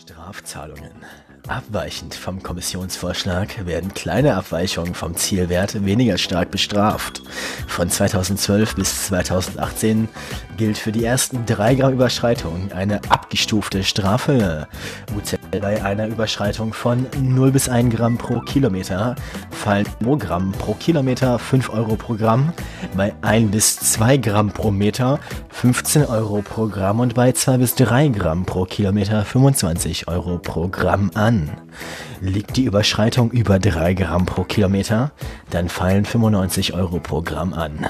Strafzahlungen. Abweichend vom Kommissionsvorschlag werden kleine Abweichungen vom Zielwert weniger stark bestraft. Von 2012 bis 2018 gilt für die ersten 3 Gramm Überschreitung eine abgestufte Strafe. Bei einer Überschreitung von 0 bis 1 Gramm pro Kilometer fallen pro Gramm pro Kilometer 5 Euro pro Gramm, bei 1 bis 2 Gramm pro Meter 15 Euro pro Gramm und bei 2 bis 3 Gramm pro Kilometer 25 Euro pro Gramm an. Liegt die Überschreitung über 3 Gramm pro Kilometer, dann fallen 95 Euro pro Gramm an.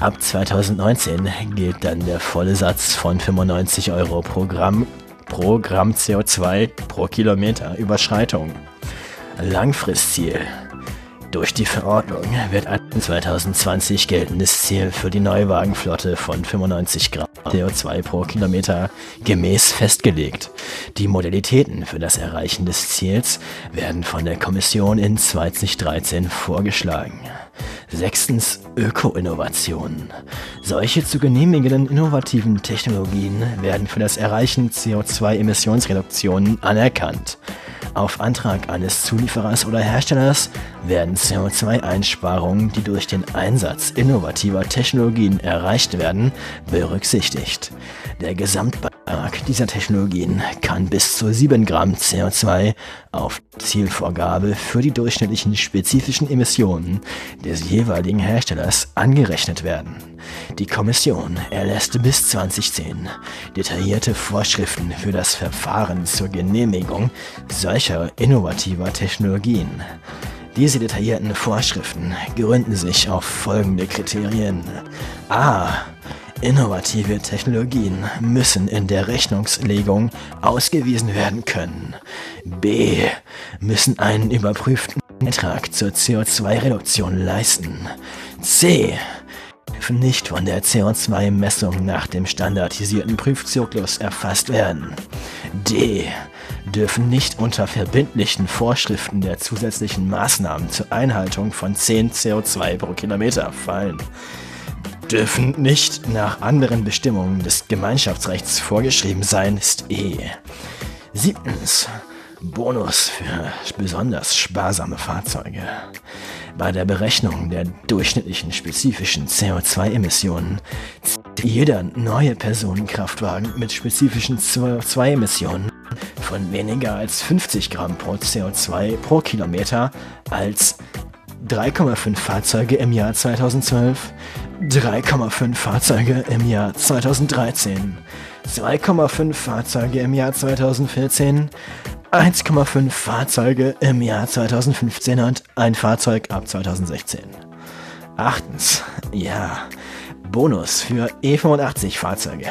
Ab 2019 gilt dann der volle Satz von 95 Euro pro Gramm pro Gramm CO2 pro Kilometer Überschreitung. Langfristziel. Durch die Verordnung wird ein 2020 geltendes Ziel für die Neuwagenflotte von 95 Gramm CO2 pro Kilometer gemäß festgelegt. Die Modalitäten für das Erreichen des Ziels werden von der Kommission in 2013 vorgeschlagen. Sechstens Öko-Innovationen. Solche zu genehmigenden innovativen Technologien werden für das Erreichen CO2-Emissionsreduktionen anerkannt. Auf Antrag eines Zulieferers oder Herstellers werden CO2-Einsparungen, die durch den Einsatz innovativer Technologien erreicht werden, berücksichtigt. Der Gesamtbeitrag dieser Technologien kann bis zu 7 Gramm CO2 auf Zielvorgabe für die durchschnittlichen spezifischen Emissionen des jeweiligen Herstellers angerechnet werden. Die Kommission erlässt bis 2010 detaillierte Vorschriften für das Verfahren zur Genehmigung solcher innovativer Technologien. Diese detaillierten Vorschriften gründen sich auf folgende Kriterien. A. Innovative Technologien müssen in der Rechnungslegung ausgewiesen werden können. B. Müssen einen überprüften Beitrag zur CO2-Reduktion leisten. C nicht von der CO2-Messung nach dem standardisierten Prüfzyklus erfasst werden. D. Dürfen nicht unter verbindlichen Vorschriften der zusätzlichen Maßnahmen zur Einhaltung von 10 CO2 pro Kilometer fallen. Dürfen nicht nach anderen Bestimmungen des Gemeinschaftsrechts vorgeschrieben sein, ist E. Siebtens. Bonus für besonders sparsame Fahrzeuge. Bei der Berechnung der durchschnittlichen spezifischen CO2-Emissionen zieht jeder neue Personenkraftwagen mit spezifischen CO2-Emissionen von weniger als 50 Gramm pro CO2 pro Kilometer als 3,5 Fahrzeuge im Jahr 2012, 3,5 Fahrzeuge im Jahr 2013, 2,5 Fahrzeuge im Jahr 2014, 1,5 Fahrzeuge im Jahr 2015 und ein Fahrzeug ab 2016. Achtens, ja, Bonus für E85 Fahrzeuge.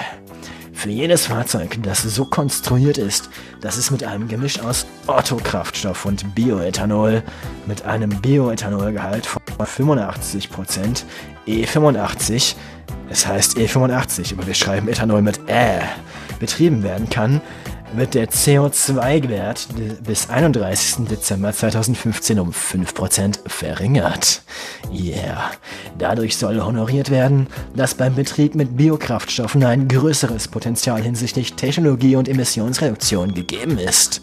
Für jedes Fahrzeug, das so konstruiert ist, dass es mit einem Gemisch aus Otto-Kraftstoff und Bioethanol mit einem Bioethanolgehalt von 85% E85, es heißt E85, aber wir schreiben Ethanol mit Ä, betrieben werden kann, wird der CO2-Wert bis 31. Dezember 2015 um 5% verringert. Yeah. Dadurch soll honoriert werden, dass beim Betrieb mit Biokraftstoffen ein größeres Potenzial hinsichtlich Technologie und Emissionsreduktion gegeben ist.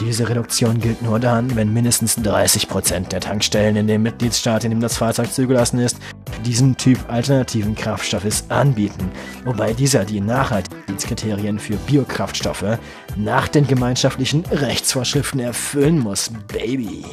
Diese Reduktion gilt nur dann, wenn mindestens 30% der Tankstellen in dem Mitgliedsstaat, in dem das Fahrzeug zugelassen ist, diesen Typ alternativen Kraftstoffes anbieten, wobei dieser die Nachhaltigkeitskriterien für Biokraftstoffe nach den gemeinschaftlichen Rechtsvorschriften erfüllen muss, Baby.